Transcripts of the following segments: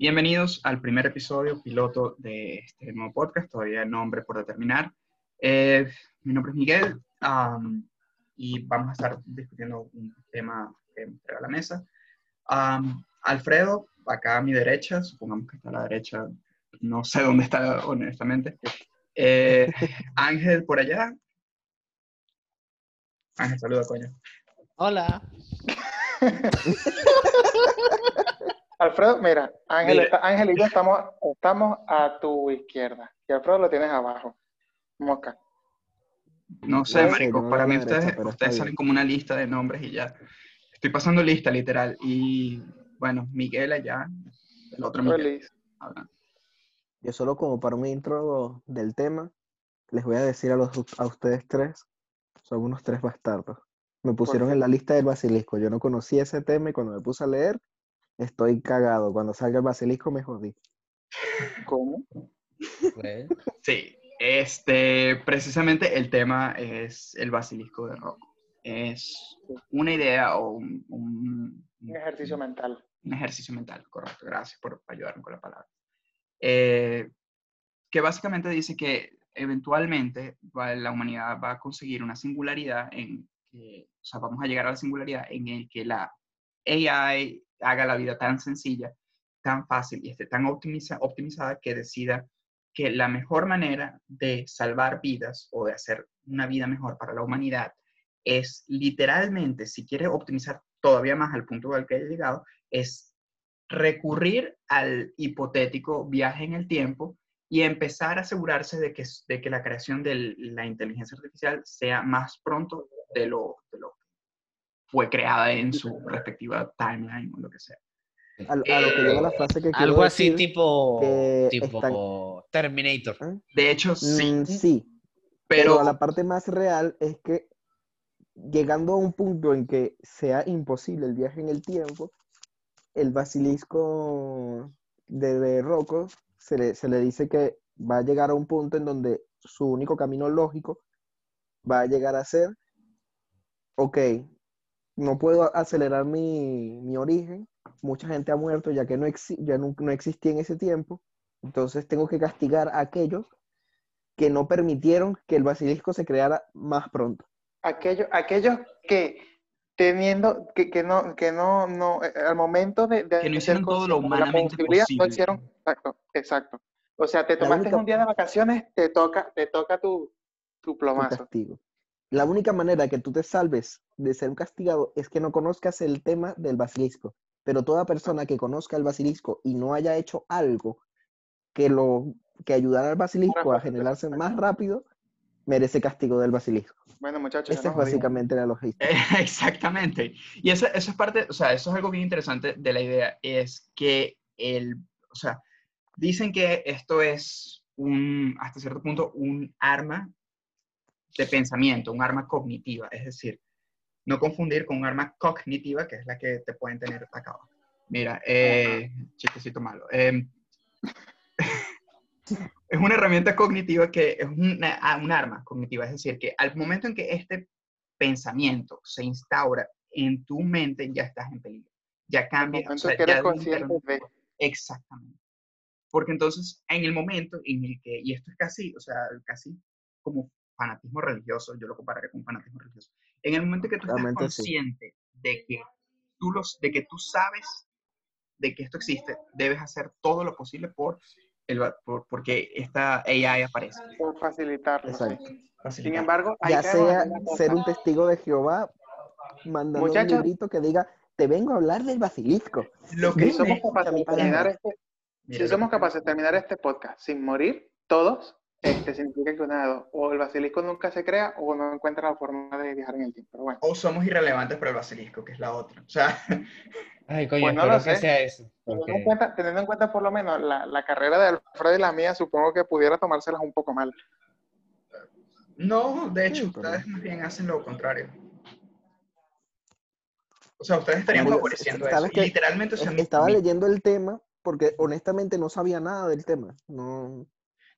Bienvenidos al primer episodio piloto de este nuevo podcast, todavía el nombre por determinar. Eh, mi nombre es Miguel um, y vamos a estar discutiendo un tema que me a la mesa. Um, Alfredo, acá a mi derecha, supongamos que está a la derecha, no sé dónde está honestamente. Eh, Ángel por allá. Ángel, saluda, coño. Hola. Alfredo, mira, Ángel, está- Ángel y yo estamos, estamos a tu izquierda y Alfredo lo tienes abajo. Mosca. No sé, No sé, marico, para mí derecha, ustedes, ustedes salen como una lista de nombres y ya. Estoy pasando lista, literal. Y bueno, Miguel allá, el otro Miguel. Yo solo como para un intro del tema, les voy a decir a, los, a ustedes tres, son unos tres bastardos. Me pusieron en la lista del basilisco. Yo no conocía ese tema y cuando me puse a leer, estoy cagado. Cuando salga el basilisco me jodí. ¿Cómo? Pues, Sí, este, precisamente el tema es el basilisco de Rocco. Es una idea o un, un- Un ejercicio mental. un ejercicio mental, correcto. Gracias por ayudarme con la palabra. Eh, que básicamente dice que eventualmente va- la humanidad va a conseguir una singularidad en que, o sea, vamos a llegar a la singularidad en el que la AI haga la vida tan sencilla, tan fácil y esté tan optimiza- optimizada que decida que la mejor manera de salvar vidas o de hacer una vida mejor para la humanidad es literalmente, si quiere optimizar todavía más al punto al que haya llegado, es recurrir al hipotético viaje en el tiempo y empezar a asegurarse de que, de que la creación de la inteligencia artificial sea más pronto de lo, de lo fue creada en su respectiva timeline o lo que sea. A, a lo que lleva la frase que quiero algo así decir, tipo, Terminator. ¿eh? De hecho, sí, Mm, sí, pero, pero la parte más real es que llegando a un punto en que sea imposible el viaje en el tiempo, el basilisco de, de Rocco se le, se le dice que va a llegar a un punto en donde su único camino lógico va a llegar a ser, ok, no puedo acelerar mi, mi origen, mucha gente ha muerto ya que no, exi- ya no, no existía en ese tiempo, entonces tengo que castigar a aquellos que no permitieron que el basilisco se creara más pronto. Aquellos, aquellos que teniendo, que, que no, que no, no, eh, al momento de, de Que no ser hicieron todo lo humanamente posible. No hicieron, exacto, exacto. O sea, te tomaste única- un día de vacaciones, te toca, te toca tu, tu tu plomazo. castigo. La única manera que tú te salves de ser un castigado es que no conozcas el tema del basilisco. Pero toda persona que conozca el basilisco y no haya hecho algo que lo que ayudara al basilisco a generarse más rápido, merece castigo del basilisco. Bueno, muchachos, Esa es básicamente la logística. Eh, Exactamente. Y eso, eso es parte, o sea, eso es algo bien interesante de la idea, es que el, o sea, dicen que esto es un, hasta cierto punto, un arma de pensamiento, un arma cognitiva, es decir, no confundir con un arma cognitiva, que es la que te pueden tener acá abajo. Mira, eh, chistecito malo. em, es una herramienta cognitiva que es una, ah, un arma cognitiva, es decir, que al momento en que este pensamiento se instaura en tu mente, ya estás en peligro. Ya cambia. o sea, ya consciente de, Exactamente. Porque entonces, en el momento en el que, y esto es casi, o sea, casi como fanatismo religioso, yo lo compararía con fanatismo religioso. En el momento que tú estás Realmente sí. consciente de que tú los, de que tú sabes de que esto existe, debes hacer todo lo posible por el, por, porque esta AI aparece. por facilitarlo. Exacto. Sin embargo, Ya sea ser un testigo de Jehová, mandando Muchachos. un librito que diga, te vengo a hablar del basilisco. Lo que Dime, somos capaces de terminar este, si somos capaces de terminar este podcast sin morir, todos, este significa que una de dos, o el basilisco nunca se crea o no encuentra la forma de viajar en el tiempo. Pero bueno, o somos irrelevantes para el basilisco, que es la otra. O sea, Ay, coño, Pues no lo que sé. sea eso. teniendo en cuenta, teniendo en cuenta por lo menos la, la carrera de Alfredo y la mía, supongo que pudiera tomárselas un poco mal. no, de hecho, Sí, pero- ustedes más bien hacen lo contrario. O sea, ustedes estarían favoreciendo eso. literalmente, o sea, Estaba mi- leyendo el tema porque honestamente no sabía nada del tema. No,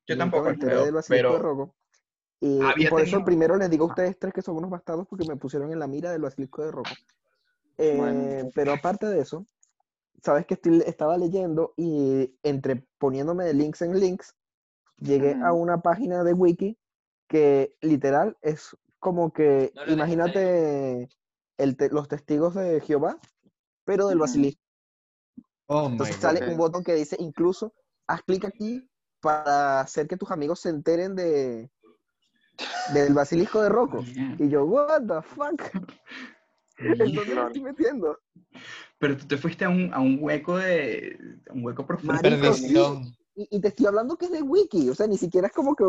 yo tampoco, me de pero. Y, por eso primero les digo a ustedes tres que son unos bastardos porque me pusieron en la mira del basilisco de Rocco. Eh, Bueno. pero aparte de eso, sabes que estoy, estaba leyendo y entre poniéndome de links en links, llegué a una página de wiki que literal es como que, No lo imagínate el te- los testigos de Jehová, pero del basilisco. Oh Entonces sale un botón que dice incluso, haz clic aquí para hacer que tus amigos se enteren de del basilisco de Rocco. Y yo, what the fuck? ¿En dónde me Lol. estoy metiendo? Pero tú te fuiste a un, a un hueco de. a un hueco profundo. Marico, sí. Y, y te estoy hablando que es de wiki, o sea, ni siquiera es como que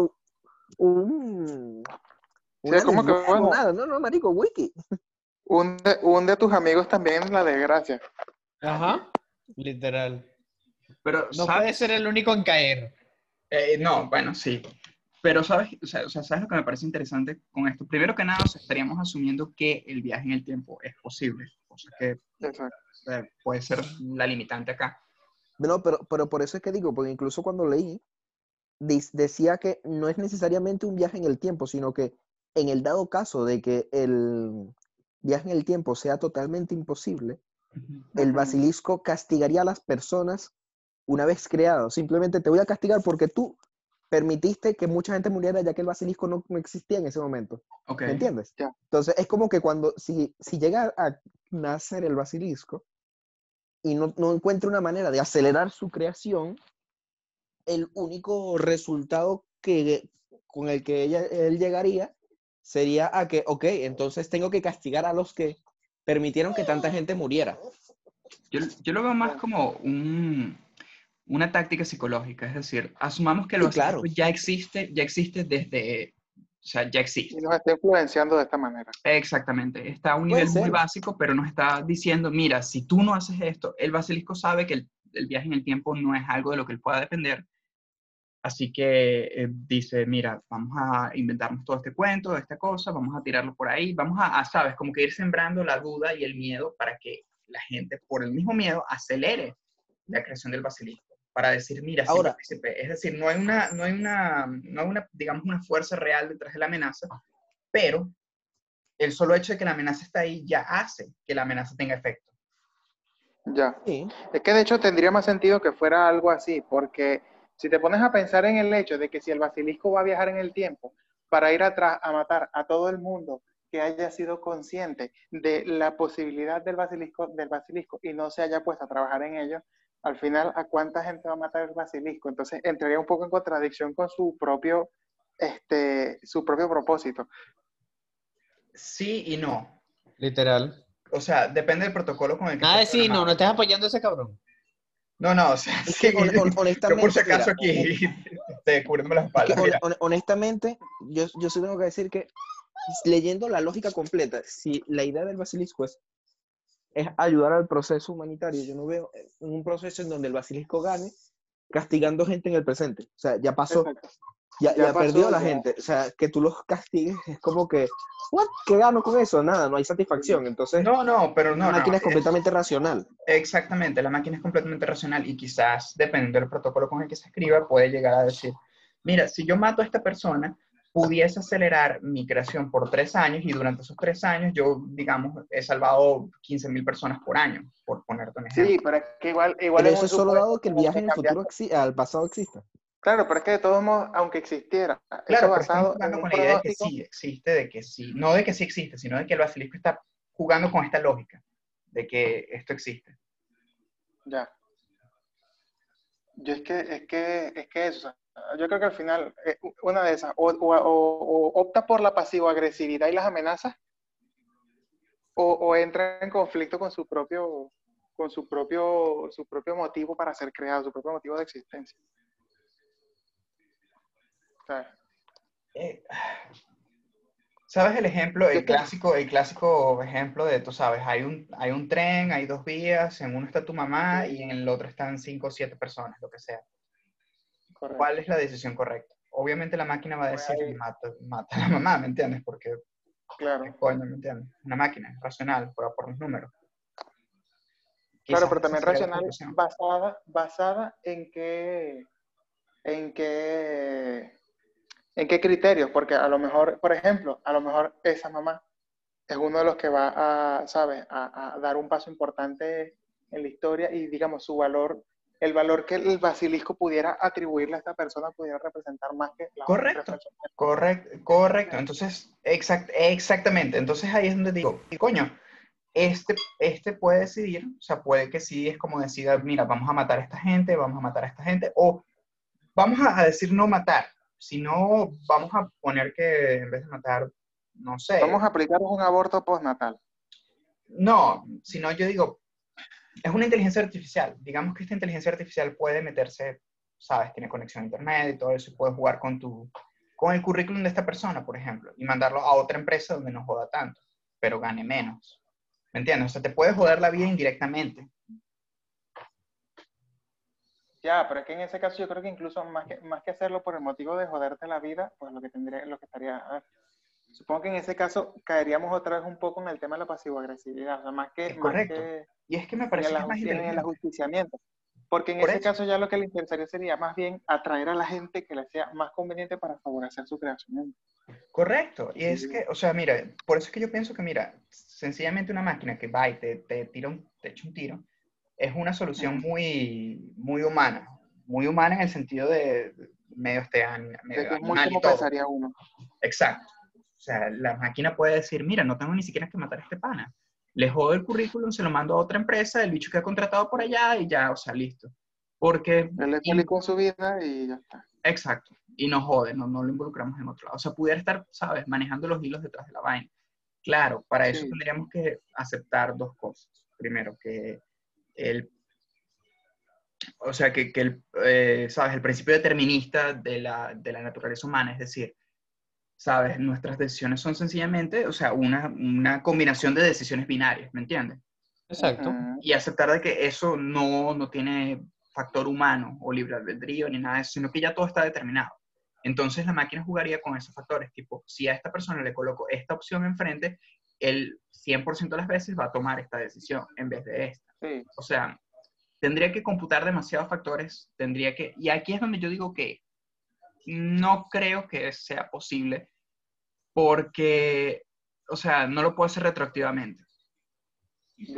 un... Sí, una como que, o bueno. nada, no, no, marico, wiki. Hunde, hunde a tus amigos también la desgracia. Ajá. Literal. Pero, No ¿sabes? puede ser el único en caer. Eh, no, bueno, sí. Pero, ¿sabes? O sea, o sea, ¿sabes lo que me parece interesante con esto? Primero que nada, o sea, estaríamos asumiendo que el viaje en el tiempo es posible. O sea, que eh, puede ser la limitante acá. No, pero, pero por eso es que digo, porque incluso cuando leí, decía que no es necesariamente un viaje en el tiempo, sino que en el dado caso de que el viaje en el tiempo sea totalmente imposible, el basilisco castigaría a las personas una vez creado. Simplemente te voy a castigar porque tú permitiste que mucha gente muriera ya que el basilisco no, no existía en ese momento. Ok. ¿Me entiendes? Ya. Entonces es como que cuando, si, si llega a nacer el basilisco y no, no encuentra una manera de acelerar su creación, el único resultado que, con el que ella, él llegaría sería a que, ok, entonces tengo que castigar a los que permitieron que tanta gente muriera. Yo, yo lo veo más como un, una táctica psicológica, es decir, asumamos que el Sí, claro. ya existe, ya existe desde, o sea, ya existe. Y nos está influenciando de esta manera. Exactamente, está a un nivel muy básico, pero nos está diciendo, mira, si tú no haces esto, el basilisco sabe que el, el viaje en el tiempo no es algo de lo que él pueda depender, así que eh, dice, mira, vamos a inventarnos todo este cuento, esta cosa, vamos a tirarlo por ahí, vamos a, a, sabes, como que ir sembrando la duda y el miedo para que la gente, por el mismo miedo, acelere la creación del basilisco, para decir, mira, sí Ahora- participé. Es decir, no hay una, no hay una, no hay una, digamos, una fuerza real detrás de la amenaza, pero el solo hecho de que la amenaza está ahí ya hace que la amenaza tenga efecto. Ya. Sí. Es que de hecho tendría más sentido que fuera algo así, porque si te pones a pensar en el hecho de que si el basilisco va a viajar en el tiempo para ir atrás a matar a todo el mundo que haya sido consciente de la posibilidad del basilisco, del basilisco y no se haya puesto a trabajar en ello, al final, ¿a cuánta gente va a matar el basilisco? Entonces entraría un poco en contradicción con su propio, este, su propio propósito. Sí y no. Literal. O sea, depende del protocolo con el que Ah, sí, no, no estás apoyando a ese cabrón. No, no, o sea, Es sí. que hon- hon- Yo honestamente, por si acaso aquí, te cubriéndome las Es que espaldas. hon- mira. hon- honestamente, yo, yo sí tengo que decir que leyendo la lógica completa, si la idea del basilisco es, es ayudar al proceso humanitario, yo no veo eh, un proceso en donde el basilisco gane castigando gente en el presente. O sea, ya pasó, ya, Ya ya perdió la ya. gente. O sea, que tú los castigues es como que, ¿what? ¿Qué gano con eso? Nada, no hay satisfacción. Entonces, No, no, pero no, la máquina es es- completamente racional. Exactamente, la máquina es completamente racional y quizás, dependiendo del protocolo con el que se escriba, puede llegar a decir, mira, si yo mato a esta persona, pudiese acelerar mi creación por tres años y durante esos tres años yo, digamos, he salvado 15.000 personas por año, por ponerte un ejemplo. Sí, pero es que igual, igual Pero eso es solo dado que el viaje en el futuro, al pasado exista. Claro, pero es que de todos modos, aunque existiera, Claro, eso basado en un con la idea de que sí existe, de que sí, no de que sí existe, sino de que el basilisco está jugando con esta lógica, de que esto existe. ya. Yo es que, es que, es que eso, o sea, yo creo que al final, eh, una de esas, o, o- o- o opta por la pasivo-agresividad y las amenazas, o, entra en conflicto con su propio, con su propio, su propio motivo para ser creado, su propio motivo de existencia. Sea, Eh, ¿Sabes el ejemplo, el clásico, el clásico ejemplo de, tú sabes, hay un, hay un tren, hay dos vías, en uno está tu mamá y en el otro están cinco o siete personas, lo que sea. Correcto. ¿Cuál es la decisión correcta? Obviamente la máquina va a decir, Pues ahí- mata, mata a la mamá, ¿me entiendes? Porque, Claro. coño, ¿me entiendes? Una máquina, es racional, por, por los números. Claro, Quizás pero esa también racional basada, basada en qué, en qué, en qué criterios, porque a lo mejor, por ejemplo, a lo mejor esa mamá es uno de los que va a, ¿sabes?, a, a dar un paso importante en la historia y, digamos, su valor, el valor que el basilisco pudiera atribuirle a esta persona pudiera representar más que la Correcto. Correcto, correcto. Entonces, exact, exactamente. Entonces ahí es donde digo, "Y coño, este, este puede decidir, o sea, puede que sí es como decida, mira, vamos a matar a esta gente, vamos a matar a esta gente, o vamos a, a decir no matar, sino vamos a poner que en vez de matar, no sé, Vamos a aplicar un aborto postnatal. no, sino yo digo, es una inteligencia artificial. Digamos que esta inteligencia artificial puede meterse, sabes, tiene conexión a internet y todo eso, puede jugar con tu, con el currículum de esta persona, por ejemplo, y mandarlo a otra empresa donde no joda tanto, pero gane menos. ¿Me entiendes? O sea, te puede joder la vida indirectamente. Ya, pero es que en ese caso yo creo que incluso más que, más que hacerlo por el motivo de joderte la vida, pues lo que tendría, lo que estaría, supongo que en ese caso caeríamos otra vez un poco en el tema de la pasivo-agresividad, o sea, más que, Es más correcto. que Y es que me parece que es más aju- en el ajusticiamiento. Porque en Por ese eso. caso ya lo que le interesaría sería más bien atraer a la gente que le sea más conveniente para favorecer su creación. Correcto. Y es que, o sea, mira, por eso es que yo pienso que, mira, sencillamente una máquina que va y te, te tira un, te echa un tiro, es una solución muy, muy humana. Muy humana en el sentido de medio, este, De medio que es muy animal y como todo. pensaría uno. Exacto. O sea, la máquina puede decir, mira, no tengo ni siquiera que matar a este pana. Le jodo el currículum, se lo mando a otra empresa, el bicho queda contratado por allá y ya, o sea, listo. Porque... Él le explicó su vida y ya está. Exacto. Y no jode, no, no lo involucramos en otro lado. O sea, pudiera estar, ¿sabes?, manejando los hilos detrás de la vaina. Claro, para eso Sí. tendríamos que aceptar dos cosas. Primero, que el, o sea, que, que el, eh, ¿sabes?, el principio determinista de la, de la naturaleza humana, es decir, ¿sabes?, nuestras decisiones son sencillamente, o sea, una, una combinación de decisiones binarias, ¿me entiendes? Exacto. Y aceptar de que eso no, no tiene factor humano o libre albedrío ni nada de eso, sino que ya todo está determinado. Entonces la máquina jugaría con esos factores, tipo, si a esta persona le coloco esta opción enfrente, el 100% de las veces va a tomar esta decisión en vez de esta. Sí, O sea, tendría que computar demasiados factores, tendría que, y aquí es donde yo digo que no creo que sea posible porque, o sea, no lo puedo hacer retroactivamente.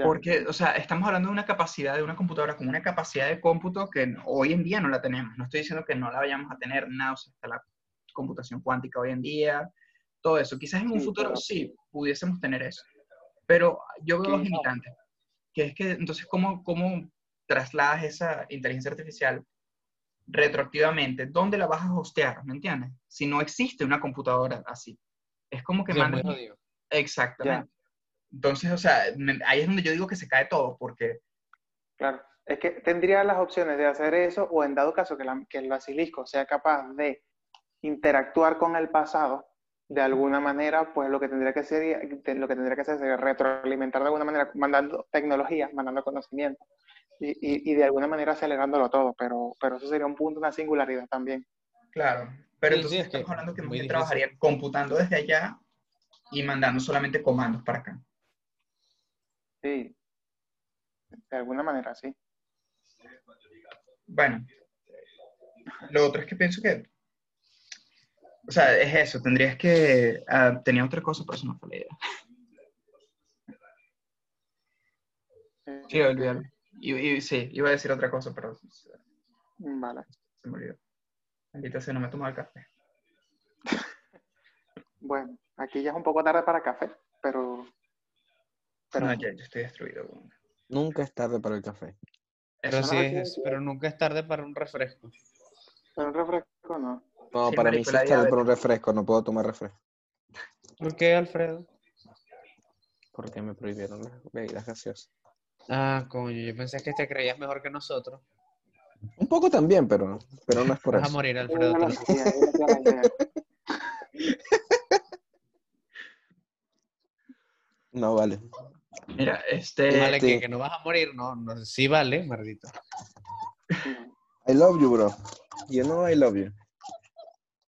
Porque, o sea, estamos hablando de una capacidad de una computadora con una capacidad de cómputo que hoy en día no la tenemos. No estoy diciendo que no la vayamos a tener, nada, o sea, está la computación cuántica hoy en día, todo eso. Quizás en un Sí, futuro claro. sí pudiésemos tener eso. Pero yo veo Quizás. limitantes. Que es que, entonces, ¿cómo, cómo trasladas esa inteligencia artificial retroactivamente? ¿Dónde la vas a hostear? ¿Me entiendes? Si no existe una computadora así. Es como que Sí, mandas... jodido. Exactamente. Entonces, o sea, me- ahí es donde yo digo que se cae todo, porque Claro. Es que tendría las opciones de hacer eso o en dado caso que, la- que el basilisco sea capaz de interactuar con el pasado de alguna manera, pues lo que tendría que hacer, lo que tendría que hacer sería retroalimentar de alguna manera, mandando tecnología, mandando conocimiento y, y- y de alguna manera acelerándolo todo, pero, pero eso sería un punto, una singularidad también. Claro, pero Sí, entonces sí, es que estamos hablando que muy bien trabajaría computando desde allá y mandando solamente comandos para acá. Sí, de alguna manera, sí. Bueno, lo otro es que pienso que, o sea, es eso, tendrías que, ah, tenía otra cosa, pero eso no fue la idea. Sí, olvídalo. Y, y- sí, iba a decir otra cosa, pero Vale. se me olvidó. Maldita sea, no me tomó el café. Bueno, aquí ya es un poco tarde para café, pero... pero No, ya, yo estoy destruido. Nunca es tarde para el café. Pero Eso sí, no- es, pero nunca es tarde para un refresco. pero un refresco no. No, Sí, para mí sí es tarde para un refresco, no puedo tomar refresco. ¿Por qué, Alfredo? Porque me prohibieron las bebidas gaseosas. Ah, coño, yo pensé que te creías mejor que nosotros. Un poco también, pero, pero no es por Vas a eso. morir, Ella Alfredo. no vale. Mira, este, Vale, Sí. que, que no vas a morir, no, no, sí vale, maldito. I love you, bro. You know I love you.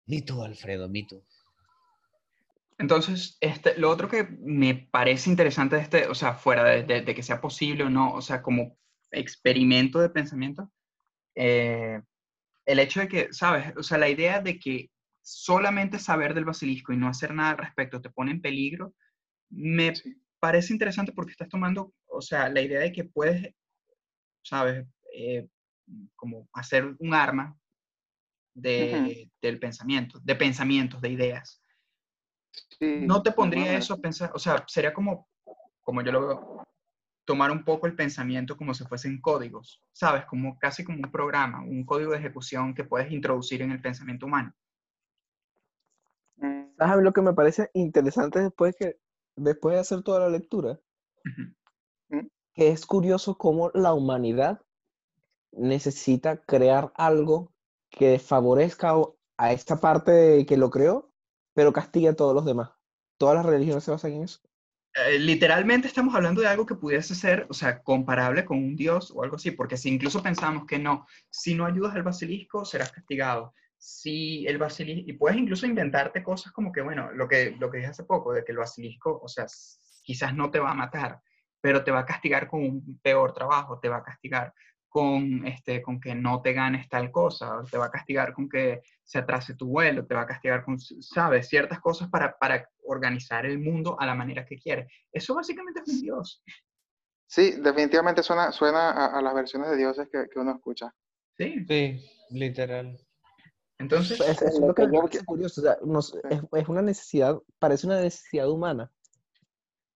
Ni tú, Alfredo, ni tú. Entonces, este, lo otro que me parece interesante de este, o sea, fuera de, de- de que sea posible o no, o sea, como experimento de pensamiento, eh, el hecho de que, ¿sabes? O sea, la idea de que solamente saber del basilisco y no hacer nada al respecto te pone en peligro, me Sí. parece interesante porque estás tomando, o sea, la idea de que puedes ¿sabes? Eh, como hacer un arma de, del pensamiento, de pensamientos, de ideas. Sí, No te pondría eso a pensar, o sea, sería como, como yo lo veo, tomar un poco el pensamiento como si fuesen códigos, ¿sabes? Como casi como un programa, un código de ejecución que puedes introducir en el pensamiento humano. mm, ¿Sabes lo que me parece interesante después, que, después de hacer toda la lectura? Ujú. Que es curioso cómo la humanidad necesita crear algo que favorezca a esta parte que lo creó, pero castigue a todos los demás. Todas las religiones se basan en eso. Eh, literalmente estamos hablando de algo que pudiese ser, o sea, comparable con un dios o algo así, porque si incluso pensamos que no, si no ayudas al basilisco, serás castigado. Si el basilisco, y puedes incluso inventarte cosas como que, bueno, lo que, lo que dije hace poco, de que el basilisco, o sea, quizás no te va a matar, pero te va a castigar con un peor trabajo, te va a castigar con, este, con que no te ganes tal cosa, te va a castigar con que se atrase tu vuelo, te va a castigar con, sabes, ciertas cosas para, para organizar el mundo a la manera que quiere. Eso básicamente es un dios, Sí, definitivamente suena, suena a, a las versiones de dioses que, que uno escucha. ¿sí? Sí, literal. Entonces, Es, eso es lo que yo- parece curioso. o sea, nos- es, es una necesidad, parece una necesidad humana.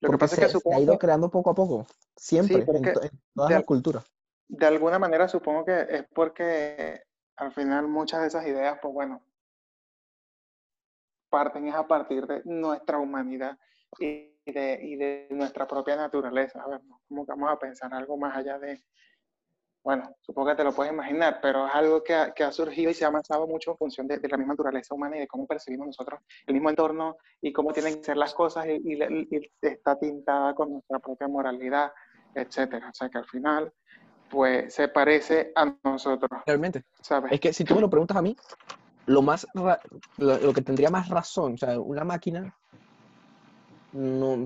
Lo que pasa es se, que se ha ido creando poco a poco, siempre, pero en, todas de las culturas. de alguna manera supongo que es porque al final muchas de esas ideas, pues bueno, parten es a partir de nuestra humanidad y de, y de nuestra propia naturaleza. A ver. ¿cómo que vamos a pensar algo más allá de, bueno, supongo que te lo puedes imaginar, pero es algo que ha, que ha surgido y se ha avanzado mucho en función de, de la misma naturaleza humana y de cómo percibimos nosotros el mismo entorno y cómo tienen que ser las cosas y, y, y está tintada con nuestra propia moralidad, etcétera. O sea que al final, pues se parece a nosotros, Realmente. ¿sabes? Es que si tú me lo preguntas a mí, lo más ra- lo, que tendría más razón, o sea, una máquina no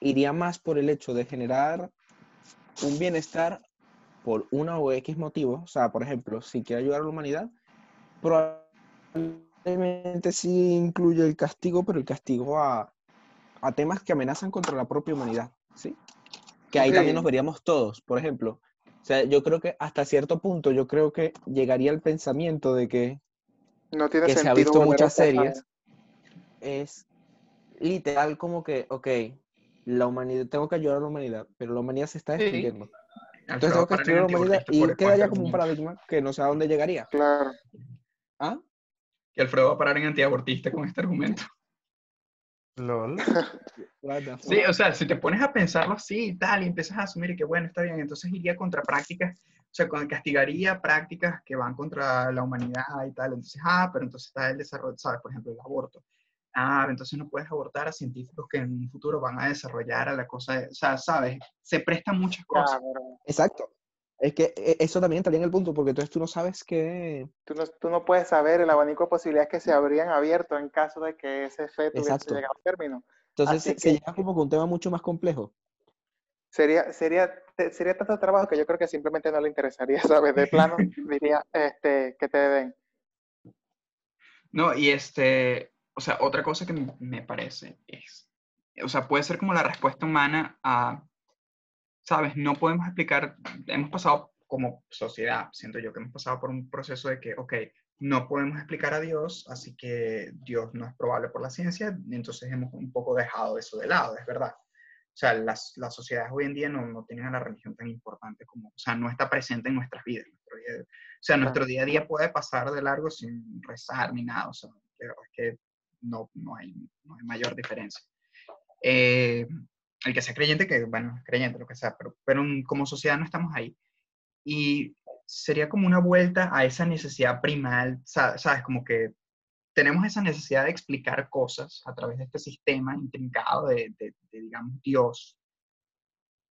iría más por el hecho de generar un bienestar por una o X motivo. O sea, por ejemplo, si quiere ayudar a la humanidad, probablemente sí incluye el castigo, pero el castigo a, a temas que amenazan contra la propia humanidad, ¿sí? Que ahí también nos veríamos todos, por ejemplo. O sea, yo creo que hasta cierto punto, yo creo que llegaría el pensamiento de que No tiene que se ha sentido visto muchas series, es literal como que, ok, la humanidad, tengo que ayudar a la humanidad, pero la humanidad se está Sí. destruyendo. Alfredo Entonces tengo que destruir a la humanidad y quedaría como un paradigma que no sé a dónde llegaría. Claro. ¿Ah? Que Alfredo va a parar en antiabortista con este argumento. LOL. What the Sí, fuck? o sea, si te pones a pensarlo así y tal, y empiezas a asumir que bueno, está bien, entonces iría contra prácticas, o sea, con- castigaría prácticas que van contra la humanidad y tal. Entonces, ah, pero entonces está el desarrollo, ¿sabes? Por ejemplo, el aborto. Ah, entonces no puedes abortar a científicos que en un futuro van a desarrollar a la cosa, de- o sea, ¿sabes? Se prestan muchas cosas. Exacto. Es que eh, eso también estaría en el punto, porque entonces tú no sabes qué. tú no, tú no puedes saber el abanico de posibilidades que se habrían abierto en caso de que ese feto hubiese Exacto. llegado a término. Entonces Así se, se que- llega como que un tema mucho más complejo. Sería, sería, sería tanto trabajo que yo creo que simplemente no le interesaría, ¿sabes? De plano, diría este, que te den. No, y este, o sea, otra cosa que me- me parece es, o sea, puede ser como la respuesta humana a, sabes, no podemos explicar, hemos pasado como sociedad, siento yo que hemos pasado por un proceso de que, ok, no podemos explicar a Dios, así que Dios no es probable por la ciencia, entonces hemos un poco dejado eso de lado, es verdad. O sea, las, las sociedades hoy en día no, no tienen a la religión tan importante como, o sea, no está presente en nuestras vidas. nuestro día- o sea, nuestro día a día puede pasar de largo sin rezar ni nada, o sea, es que no, no, hay, no hay mayor diferencia. Eh, el que sea creyente, que bueno, creyente, lo que sea, pero, pero como sociedad no estamos ahí. Y sería como una vuelta a esa necesidad primal, sa- ¿sabes? Como que tenemos esa necesidad de explicar cosas a través de este sistema intrincado de, de- de, digamos, Dios.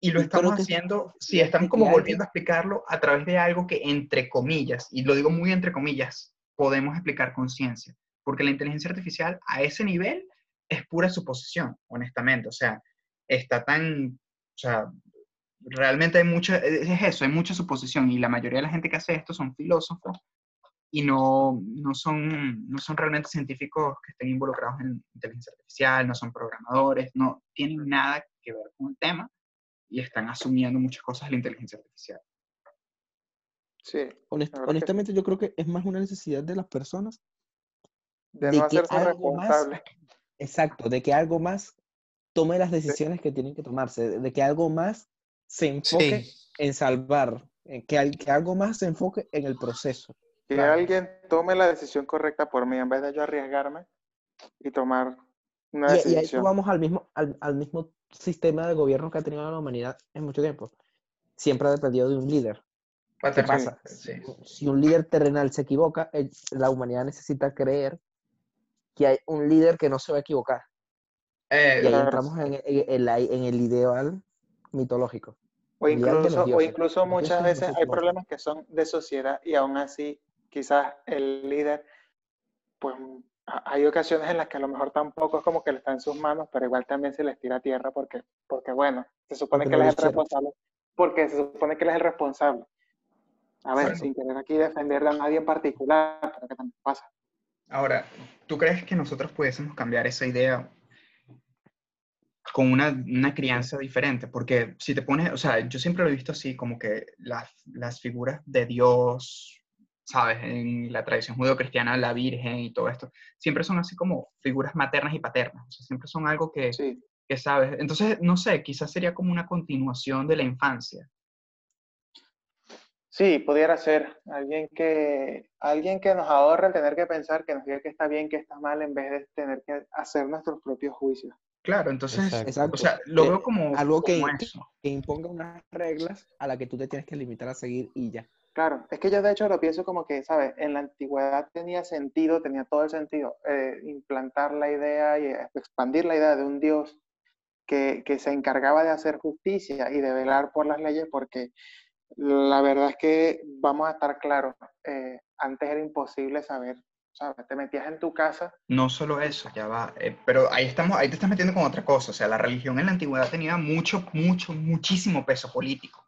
Y lo estamos haciendo, sí, estamos como volviendo a explicarlo a través de algo que, entre comillas, y lo digo muy entre comillas, podemos explicar con ciencia. Porque la inteligencia artificial a ese nivel es pura suposición, honestamente. O sea, está tan, o sea, realmente hay mucha, es eso, hay mucha suposición y la mayoría de la gente que hace esto son filósofos y no, no, son, no son realmente científicos que estén involucrados en inteligencia artificial, no son programadores, no tienen nada que ver con el tema y están asumiendo muchas cosas de la inteligencia artificial. Sí, Honest- es que honestamente, yo creo que es más una necesidad de las personas, de de no que hacerse algo más- responsable. exacto, de que algo más tome las decisiones que tienen que tomarse, de- que algo más se enfoque Sí. en salvar, en que, al- que algo más se enfoque en el proceso. Que Claro. alguien tome la decisión correcta por mí en vez de yo arriesgarme y tomar una Y, y a eso decisión. vamos al mismo, al, al mismo sistema de gobierno que ha tenido la humanidad en mucho tiempo. Siempre ha dependido de un líder. ¿Qué Paternal, pasa? sí. Si un líder terrenal se equivoca, el- la humanidad necesita creer que hay un líder que no se va a equivocar. Eh, Y ahí Claro. entramos en, en- en la- en el ideal mitológico. O incluso, o incluso muchas veces hay problemas que son de sociedad y aún así quizás el líder, pues hay ocasiones en las que a lo mejor tampoco es como que le está en sus manos, pero igual también se les tira a tierra porque, porque bueno, se supone Porque que él es el responsable, porque se supone que él es el responsable. A ver, Bueno. sin querer aquí defender a nadie en particular, pero que también pasa. Ahora, ¿tú crees que nosotros pudiésemos cambiar esa idea con una, una crianza diferente? Porque si te pones, o sea, yo siempre lo he visto así, como que las, las figuras de Dios, ¿sabes? En la tradición judeocristiana, la Virgen y todo esto, siempre son así como figuras maternas y paternas, o sea, siempre son algo que, Sí, que sabes. Entonces, no sé, quizás sería como una continuación de la infancia. sí, pudiera ser alguien que, alguien que nos ahorre el tener que pensar, que nos diga que está bien, que está mal, en vez de tener que hacer nuestros propios juicios. Claro, entonces, Exacto. O sea, lo veo como, algo que- como que- eso. Que imponga unas reglas a las que tú te tienes que limitar a seguir y ya. Claro, es que yo de hecho lo pienso como que, ¿sabes? En la antigüedad tenía sentido, tenía todo el sentido, eh, implantar la idea y eh, expandir la idea de un Dios que, que se encargaba de hacer justicia y de velar por las leyes, porque la verdad es que, vamos a estar claros, eh, antes era imposible saber, ¿sabes? Te metías en tu casa, No solo eso, ya va. pero ahí estamos, ahí te estás metiendo con otra cosa. O sea, la religión en la antigüedad tenía mucho, mucho, muchísimo peso político.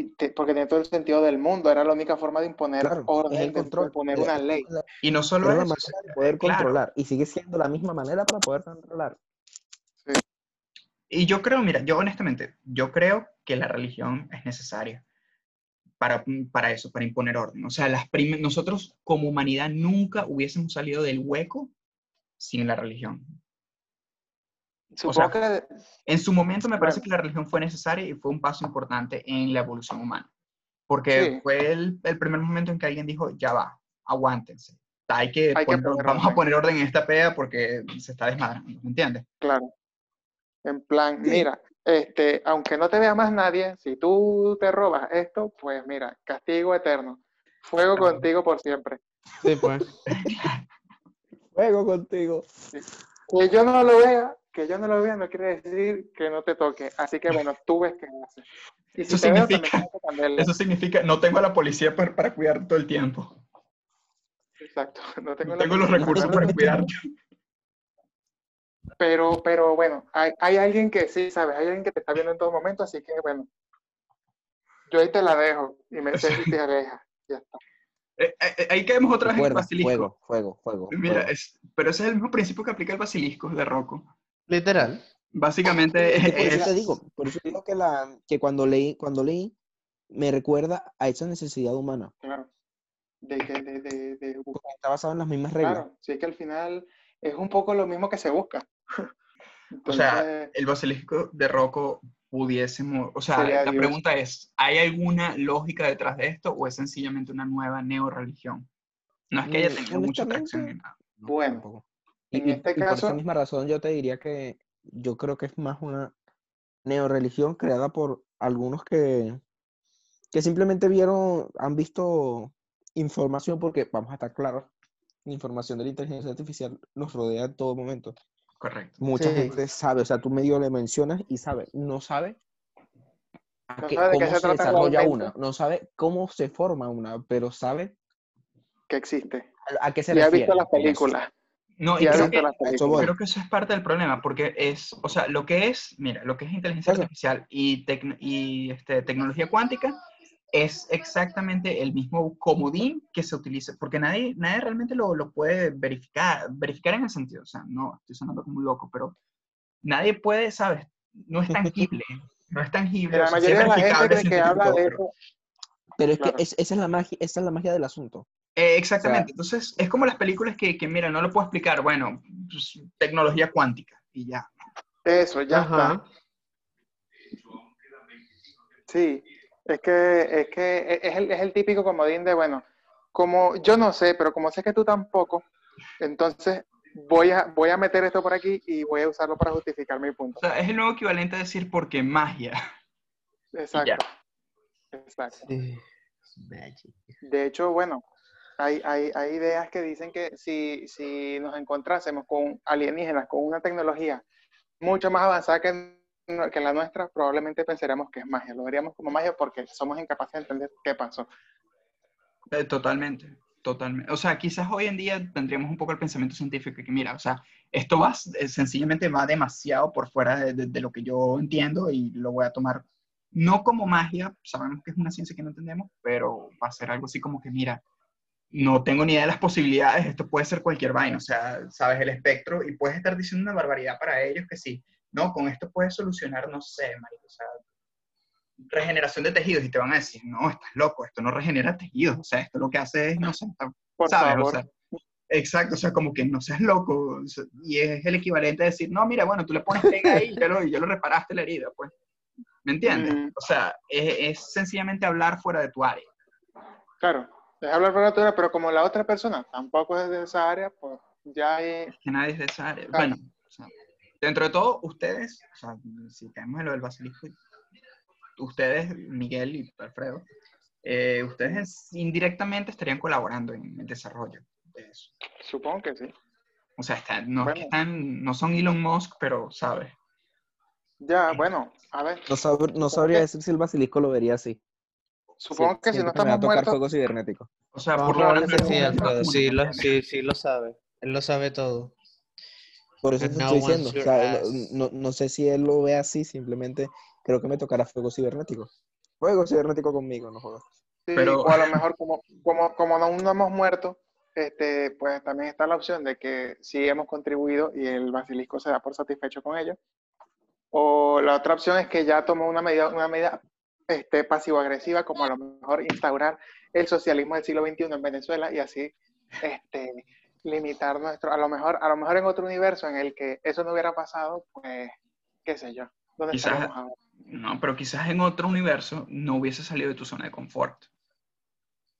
Y te- porque tenía todo el sentido del mundo, era la única forma de imponer Claro, orden, el de control. imponer Eh, una ley. Y no solo Era eso. de poder claro. controlar y sigue siendo la misma manera para poder controlar. Y yo creo, mira, yo honestamente, yo creo que la religión es necesaria para, para eso, para imponer orden. O sea, las prim- nosotros como humanidad nunca hubiésemos salido del hueco sin la religión. Supongo sea, que En su momento me parece Bueno. que la religión fue necesaria y fue un paso importante en la evolución humana. Porque Sí. fue el, el primer momento en que alguien dijo, ya va, aguántense. Hay que, Hay que poner- poner vamos a orden". poner orden en esta pea porque se está desmadrando, ¿me entiendes? Claro. En plan, Sí. mira, este, aunque no te vea más nadie, si tú te robas esto, pues mira, castigo eterno. Fuego Claro. contigo por siempre. Sí, pues. Juego contigo. Que yo no lo vea, que yo no lo vea no quiere decir que no te toque. Así que bueno, tú ves qué haces. Y si Eso veo, significa- cambiarle. Eso significa, no tengo a la policía para, para cuidar todo el tiempo. Exacto. No tengo, No tengo los recursos no para tengo- cuidar. Pero, pero bueno, hay, hay alguien que sí, ¿sabes? Hay alguien que te está viendo en todo momento, así que bueno. Yo ahí te la dejo y me sé y te alejas. Ya está. Eh, eh, ahí caemos otra vez en el basilisco. fuego, fuego, fuego. Mira, fuego. es- pero ese es el mismo principio que aplica el basilisco de Rocco. Literal. Básicamente Es por eso es, te digo, por eso digo que, la, que cuando leí, cuando leí, me recuerda a esa necesidad humana. Claro. De, de, de, de, de buscar Porque está basado en las mismas reglas. Claro, sí es que al final es un poco lo mismo que se busca. o sea, Entonces, el basilisco de Rocco pudiésemos, o sea, la Dios. pregunta es, ¿hay alguna lógica detrás de esto o es sencillamente una nueva neorreligión? No es que haya Mm, tenido mucha atracción ni nada. No, Bueno, tampoco. Y, en y- este y por esa misma razón yo te diría que yo creo que es más una neorreligión creada por algunos que, que simplemente vieron, han visto información, porque vamos a estar claros, la información de la inteligencia artificial nos rodea en todo momento. Correcto. Mucha Sí. gente sabe, o sea, tú medio le mencionas y sabe, no sabe, a No sabe de qué cómo se se, trata desarrolla una, no sabe cómo se forma una, pero sabe que existe. a, a qué se Y ha refiere. visto las películas. No, Y creo que, creo que eso es parte del problema, porque es, o sea, lo que es, mira, lo que es inteligencia Eso. artificial y, tecno- y este, tecnología cuántica es exactamente el mismo comodín que se utiliza, porque nadie, nadie realmente lo, lo puede verificar, verificar en el sentido, o sea, no, estoy sonando como un loco, pero nadie puede, ¿sabes? No es tangible, no es tangible. La o sea, sí es mayoría de la gente verificable cree que habla de científico, eso. Pero es claro. que es- esa, es la magia, esa es la magia del asunto. Eh, exactamente. Entonces, es como las películas que, que, mira, no lo puedo explicar. Bueno, pues, tecnología cuántica y ya. Eso, ya Ajá. está. Sí, es que, es que e- es el, es el típico comodín de, bueno, como yo no sé, pero como sé que tú tampoco, entonces voy a, voy a meter esto por aquí y voy a usarlo para justificar mi punto. O sea, es el nuevo equivalente a decir porque magia. Exacto. Exacto. Sí. De hecho, bueno, hay, hay, hay ideas que dicen que si, si nos encontrásemos con alienígenas, con una tecnología mucho más avanzada que, que la nuestra, probablemente pensaríamos que es magia. Lo veríamos como magia porque somos incapaces de entender qué pasó. Eh, totalmente, totalmente. O sea, quizás hoy en día tendríamos un poco el pensamiento científico que, mira, o sea, esto va, eh, sencillamente va demasiado por fuera de, de- de lo que yo entiendo y lo voy a tomar no como magia, sabemos que es una ciencia que no entendemos, pero va a ser algo así como que, mira, no tengo ni idea de las posibilidades, esto puede ser cualquier vaina, o sea, sabes el espectro y puedes estar diciendo una barbaridad para ellos que sí, no, con esto puedes solucionar, no sé, marico, o sea, regeneración de tejidos y te van a decir, no, estás loco, esto no regenera tejidos, o sea, esto lo que hace es, no sé, está- Por ¿sabes? favor. O sea, exacto, o sea, como que no seas loco, o sea, y es el equivalente a decir, no, mira, bueno, tú le pones pega ahí y ya lo, y ya lo reparaste la herida, pues, ¿me entiendes? Mm. O sea, es, es sencillamente hablar fuera de tu área. Claro, es hablar por naturaleza, pero como la otra persona tampoco es de esa área, pues ya hay... Es que nadie es de esa área. Claro. Bueno, o sea, dentro de todo, ustedes, o sea, si caemos en lo del basilisco, ustedes, Miguel y Alfredo, eh, ustedes indirectamente estarían colaborando en el desarrollo de eso. Supongo que sí. O sea, están- no, es que Bueno. están, no son Elon Musk, pero, ¿sabes? Ya, bueno, a ver, No, sab- no sabría decir si el basilisco lo vería así. Supongo que si no me va a estamos tocar muertos, fuego cibernético. O sea, por lo menos que sí, Alfredo. Sí lo, sí, sí lo sabe. Él lo sabe todo. Por eso And te no estoy diciendo. O sea, no, no sé si él lo ve así, simplemente creo que me tocará fuego cibernético. Fuego cibernético conmigo, no jodas. sí, Pero- o a lo mejor como, como, como aún no hemos muerto, este, pues también está la opción de que sí hemos contribuido y el basilisco se da por satisfecho con ello. O la otra opción es que ya tomó una medida, una medida este, pasivo-agresiva, como a lo mejor instaurar el socialismo del siglo XXI en Venezuela y así este, limitar nuestro, a lo mejor, a lo mejor en otro universo en el que eso no hubiera pasado, pues, qué sé yo, ¿dónde Quizás- ahora? No, pero quizás en otro universo no hubiese salido de tu zona de confort.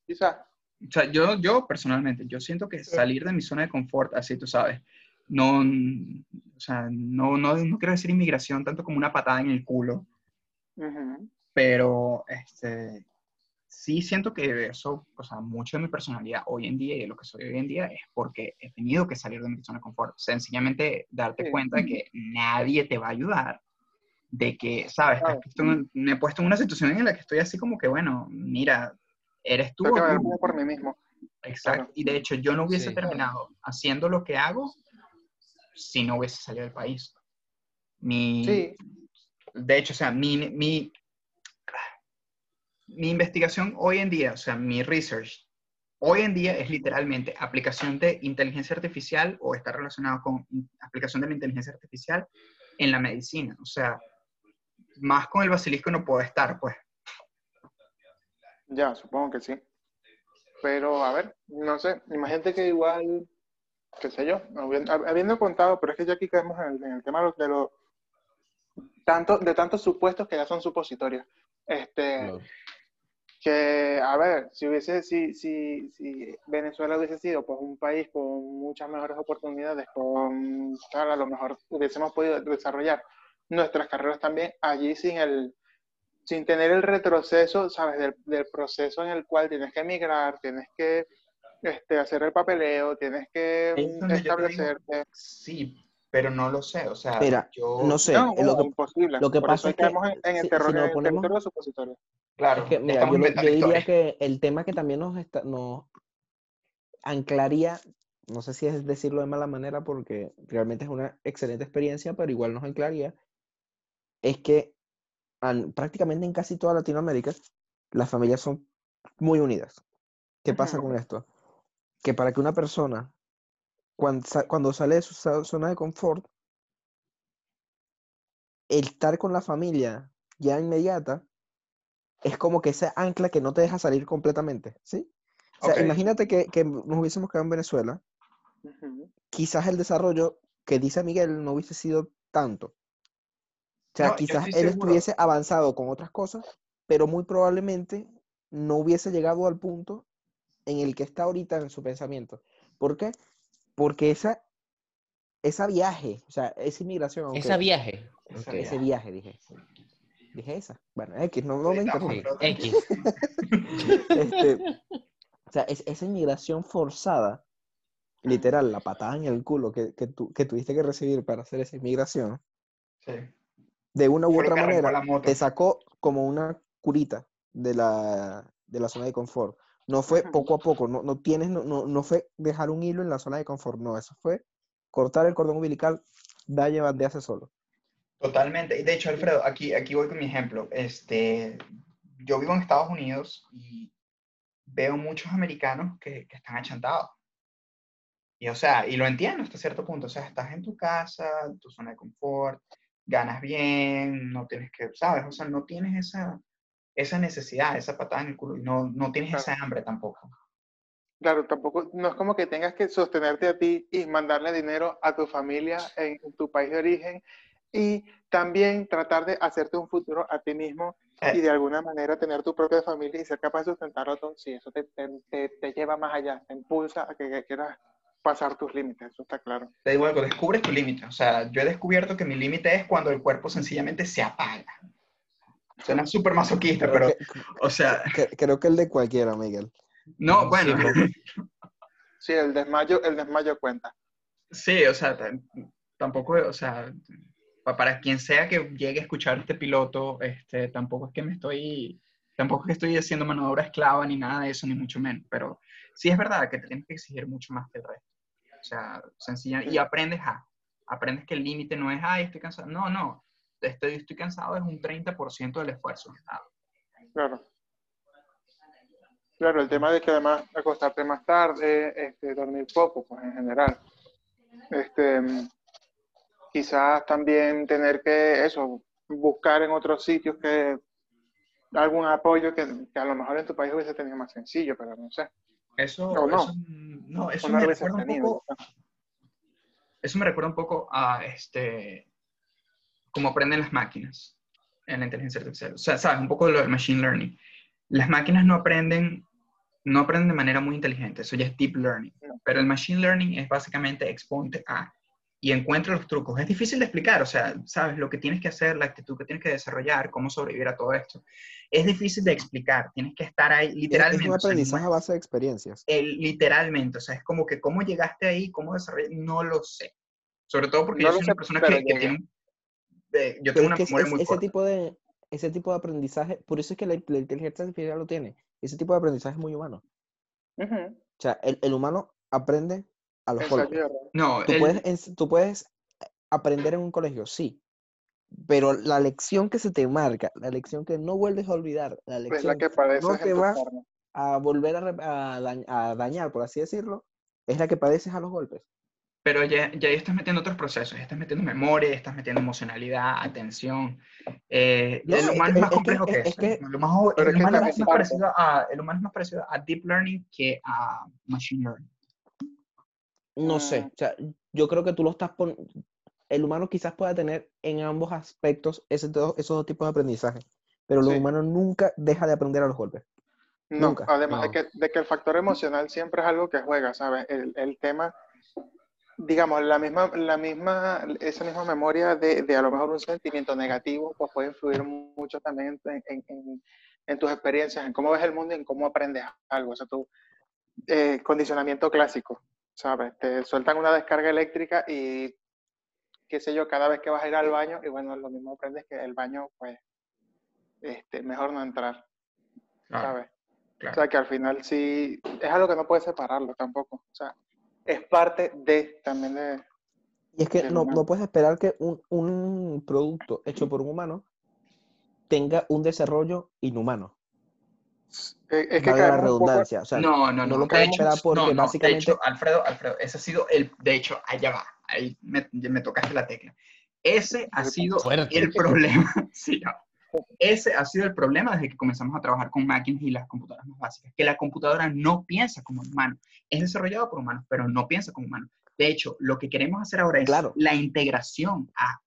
Quizás. O sea, yo, yo personalmente, yo siento que salir de mi zona de confort, así tú sabes, no, o sea, no, no, no quiero decir inmigración tanto como una patada en el culo, Ujú. Pero este, sí siento que eso, o sea, mucho de mi personalidad hoy en día y de lo que soy hoy en día es porque he tenido que salir de mi zona de confort. Sencillamente darte Sí. cuenta de que nadie te va a ayudar, de que, ¿sabes? Claro. Que esto- me he puesto en una situación en la que estoy así como que, bueno, mira, eres tú. Tengo que o ver tú. como por mí mismo. Exacto. Claro. Y de hecho, yo no hubiese Sí. terminado haciendo lo que hago si no hubiese salido del país. Mi, Sí, De hecho, o sea, mi, mi, mi investigación hoy en día, o sea, mi research, hoy en día es literalmente aplicación de inteligencia artificial o está relacionado con aplicación de la inteligencia artificial en la medicina. O sea, más con el basilisco no puedo estar, pues. ya, supongo que sí. Pero, a ver, no sé, imagínate que igual, qué sé yo, habiendo, habiendo contado, pero es que ya aquí caemos en el, en el tema de los, de los tanto, de tantos supuestos que ya son supositorios. Este, que, a ver, si hubiese, si, si, si Venezuela hubiese sido pues un país con muchas mejores oportunidades, con tal, a lo mejor hubiésemos podido desarrollar nuestras carreras también allí sin el, sin tener el retroceso, ¿sabes? Del, del proceso en el cual tienes que emigrar, tienes que este, hacer el papeleo, tienes que Ahí es mm, donde yo te digo- establecerte. Sí, pero no lo sé. O sea, Mira, yo... no sé. No, es lo que- imposible. lo que Por pasa eso es que caemos en, en el si- terror, si nos ponemos- supositorio. Claro, Es que, mira, estamos yo, yo diría que el tema que también nos, está, nos anclaría, no sé si es decirlo de mala manera porque realmente es una excelente experiencia, pero igual nos anclaría, es que al- prácticamente en casi toda Latinoamérica las familias son muy unidas. ¿Qué pasa Ujú. con esto? Que para que una persona, cuando, cuando sale de su zona de confort, el estar con la familia ya inmediata es como que esa ancla que no te deja salir completamente, ¿sí? O sea, Ok. imagínate que, que nos hubiésemos quedado en Venezuela, Ujú. quizás el desarrollo que dice Miguel no hubiese sido tanto. O sea, No, quizás él seguro. estuviese avanzado con otras cosas, pero muy probablemente no hubiese llegado al punto en el que está ahorita en su pensamiento. ¿Por qué? Porque esa, esa viaje, o sea, esa inmigración, aunque- Esa viaje. Esa ese viaje, dije. Dije esa. Bueno, X, no, no me pero X. Este, o sea, es- esa inmigración forzada, literal, la patada en el culo que, que, tú, que tuviste que recibir para hacer esa inmigración, Sí. de una u otra manera, te sacó como una curita de la, de la zona de confort. No fue poco a poco, no, no tienes, no, no, no fue dejar un hilo en la zona de confort, no, eso fue cortar el cordón umbilical, da llevar de hace solo. Totalmente. Y de hecho, Alfredo, aquí, aquí voy con mi ejemplo. Este, yo vivo en Estados Unidos y veo muchos americanos que, que están achantados. Y o sea, y lo entiendo hasta cierto punto. O sea, estás en tu casa, en tu zona de confort, ganas bien, no tienes que, ¿sabes? O sea, no tienes esa, esa necesidad, esa patada en el culo, y no, no tienes Claro. esa hambre tampoco. Claro, tampoco, no es como que tengas que sostenerte a ti y mandarle dinero a tu familia en, en tu país de origen y también tratar de hacerte un futuro a ti mismo y Eh, de alguna manera tener tu propia familia y ser capaz de sustentarlo todo. Sí, eso te, te, te- te lleva más allá, te impulsa a que, que quieras pasar tus límites, eso está claro. te digo algo, descubres tu límite. O sea, yo he descubierto que mi límite es cuando el cuerpo sencillamente se apaga. Suena súper masoquista, Creo pero, que, o sea, que- creo que el de cualquiera, Miguel. no, bueno, Sí, el desmayo, el desmayo cuenta. Sí, o sea, tam- tampoco, o sea, pa- para quien sea que llegue a escuchar este piloto, este, tampoco es que me estoy, tampoco es que estoy haciendo mano de obra esclava ni nada de eso, ni mucho menos, pero sí es verdad que te tienes que exigir mucho más que el resto. O sea, sencilla, y aprendes a, aprendes que el límite no es, ay, estoy cansado, no, no, estoy, estoy cansado es un 30% del esfuerzo. Claro. Claro, el tema de que además acostarte más tarde, este, dormir poco, pues en general. Este, quizás también tener que eso, buscar en otros sitios que algún apoyo que, que a lo mejor en tu país hubiese tenido más sencillo, pero no sé. Eso, No, eso, no, eso me recuerda un poco, eso me recuerda un poco a este, cómo aprenden las máquinas en la inteligencia artificial. O sea, sabes, un poco lo del machine learning. Las máquinas no aprenden, no aprenden de manera muy inteligente, eso ya es deep learning. Pero el machine learning es básicamente exponte a y encuentra los trucos. Es difícil de explicar, o sea, sabes lo que tienes que hacer, la actitud que tienes que desarrollar, cómo sobrevivir a todo esto. Es difícil de explicar, tienes que estar ahí literalmente. Es un o sea, aprendizaje a base de experiencias. el- literalmente, o sea, es como que cómo llegaste ahí, cómo desarrollaste, no lo sé. Sobre todo porque No yo soy sé, una persona que, que tiene, eh, yo tengo una que memoria es- muy ese corta. tipo de ese tipo de aprendizaje, por eso es que la, la inteligencia artificial lo tiene. Ese tipo de aprendizaje es muy humano. Ujú. O sea, el, el humano aprende a los golpes. No, Tú el- puedes, tú puedes aprender en un colegio, sí, pero la lección que se te marca, la lección que no vuelves a olvidar, la la lección que que padeces no te va a volver a, a dañar, por así decirlo, es la que padeces a los golpes. Pero ya, ya ahí estás metiendo otros procesos, ya estás metiendo memoria, estás metiendo emocionalidad, atención. Eh, No, el humano es más complejo que, es- es eso. que- el, humano, el es más parecido a, el humano es más parecido a deep learning que a machine learning. No sé, Mm. o sea, yo creo que tú lo estás pon- el humano quizás pueda tener en ambos aspectos ese, do- esos dos tipos de aprendizaje, pero el Sí. humano nunca deja de aprender a los golpes. No, Nunca. además No. De, que, de que el factor emocional siempre es algo que juega, ¿sabes? El, el tema, digamos, la misma, la misma, esa misma memoria de, de a lo mejor un sentimiento negativo, pues puede influir mucho también en, en- en- en tus experiencias, en cómo ves el mundo y en cómo aprendes algo. O sea, tu eh, condicionamiento clásico, ¿sabes? Te sueltan una descarga eléctrica y, qué sé yo, cada vez que vas a ir al baño, y bueno, lo mismo aprendes que el baño, pues, este, mejor no entrar, Claro, ¿sabes? claro. O sea, que al final sí, es algo que no puedes separarlo tampoco. O sea, es parte de, también de... Y es que no, no puedes esperar que un, un producto hecho por un humano tenga un desarrollo inhumano. eh, Es que la poco... redundancia. O sea, no, no, no no. lo de podemos hecho, esperar porque no, no, básicamente- De hecho, Alfredo, Alfredo, ese ha sido el. De hecho, allá va. Ahí me, me tocaste la tecla. Ese ha sido fuerte. el problema. sí, no. Ese ha sido el problema desde que comenzamos a trabajar con máquinas y las computadoras más básicas, que la computadora no piensa como humano. Es desarrollado por humanos, pero no piensa como humano. De hecho, lo que queremos hacer ahora es Claro. la integración a,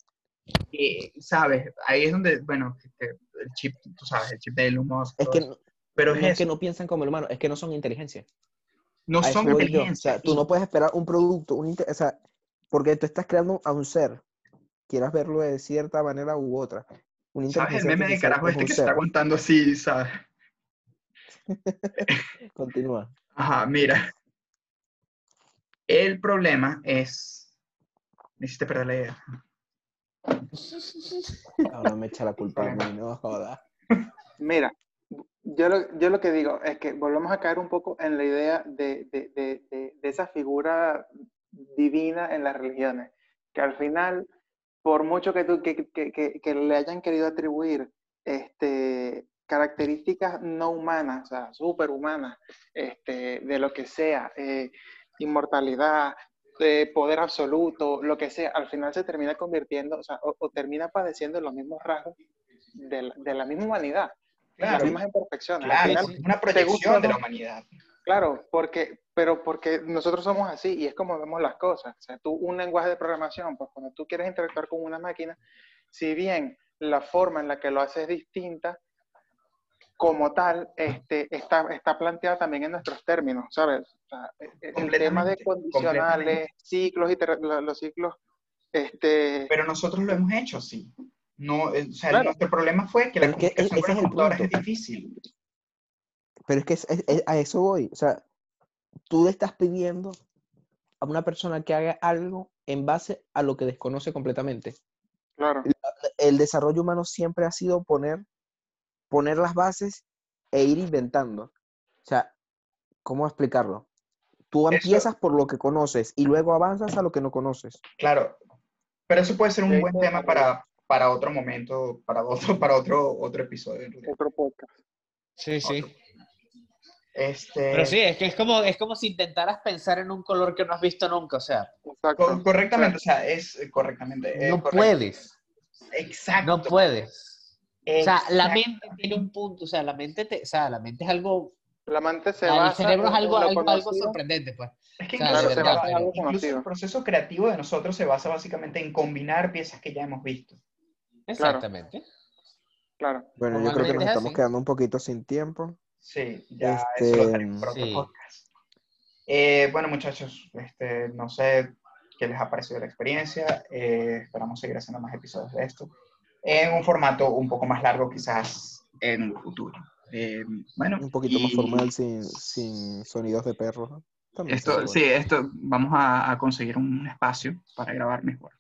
eh, ¿sabes? Ahí es donde, bueno, que el chip, tú sabes, el chip de Elon Musk, Es que no, pero no es es que no piensan como el humano, es que no son inteligencia. no A son yo. O inteligencia. sea, tú no puedes esperar un producto, un o sea, porque tú estás creando a un ser, quieras verlo de cierta manera u otra. Una ¿Sabes el meme de carajo es este que se está aguantando así, ¿sabes? Continúa. Ajá, mira. El problema es. Me hiciste perder la idea. Ahora me echa la culpa a mí, no joda. Mira, yo lo, yo lo que digo es que volvemos a caer un poco en la idea de, de- de- de- de esa figura divina en las religiones, que al final, por mucho que, tú, que, que- que- que le hayan querido atribuir este, características no humanas, o sea, superhumanas, este, de lo que sea, eh, inmortalidad, eh, poder absoluto, lo que sea, al final se termina convirtiendo, o sea, o, o termina padeciendo los mismos rasgos de la, de la misma humanidad, las Claro, mismas imperfecciones. Al claro, final, es una proyección de la humanidad. Claro, porque, pero porque nosotros somos así y es como vemos las cosas. O sea, tú, un lenguaje de programación, pues cuando tú quieres interactuar con una máquina, si bien la forma en la que lo haces es distinta, como tal, este, está, está planteada también en nuestros términos, ¿sabes? O sea, e- e- el tema de condicionales, ciclos y los ciclos, este, Pero nosotros lo hemos hecho así. No, o sea, Claro. nuestro problema fue que la es que ese con es el computadoras es punto. difícil. Pero es que es- es- a eso voy. O sea, tú le estás pidiendo a una persona que haga algo en base a lo que desconoce completamente. claro, El desarrollo humano siempre ha sido poner, poner las bases e ir inventando. O sea, ¿cómo explicarlo? Tú Eso- empiezas por lo que conoces y luego avanzas a lo que no conoces. Claro, pero eso puede ser un Sí, buen tema para, para otro momento, para otro, para otro, otro episodio. otro podcast. Sí, sí. Este, Pero sí, es que es como, es como si intentaras pensar en un color que no has visto nunca, o sea, co- correctamente, o sea, es eh, correctamente. eh, no correcto. puedes, Exacto. no puedes. O sea, la mente tiene un punto, o sea, la mente, te, o sea, la mente es algo, La mente se el basa cerebro es algo, algo, sorprendente, pues. Es que O sea, se basa- algo incluso el proceso creativo de nosotros se basa básicamente en combinar piezas que ya hemos visto. Exactamente. Claro. Bueno, yo creo que nos es estamos así. quedando un poquito sin tiempo. Sí, ya eso lo Este, por otro sí. podcast. Eh, bueno, muchachos, este, no sé qué les ha parecido la experiencia. eh, esperamos seguir haciendo más episodios de esto. En un formato un poco más largo, quizás en un futuro. Eh, bueno, Un poquito más y formal, sin, sin sonidos de. También Esto, sí, esto, vamos a, a conseguir un espacio para grabar mejor.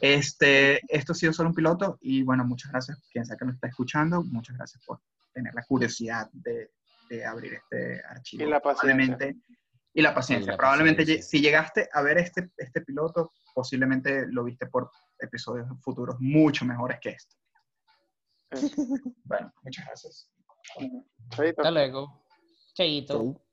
Este, esto ha sido solo un piloto y bueno, muchas gracias quien sea que nos está escuchando. Muchas gracias por tener la curiosidad de, de abrir este archivo. Y la paciencia. Y la paciencia. la Probablemente paciencia. si llegaste a ver este, este piloto, posiblemente lo viste por episodios futuros mucho mejores que este. Sí. Bueno, muchas gracias. Chaito. Hasta luego. Chaito. Ok.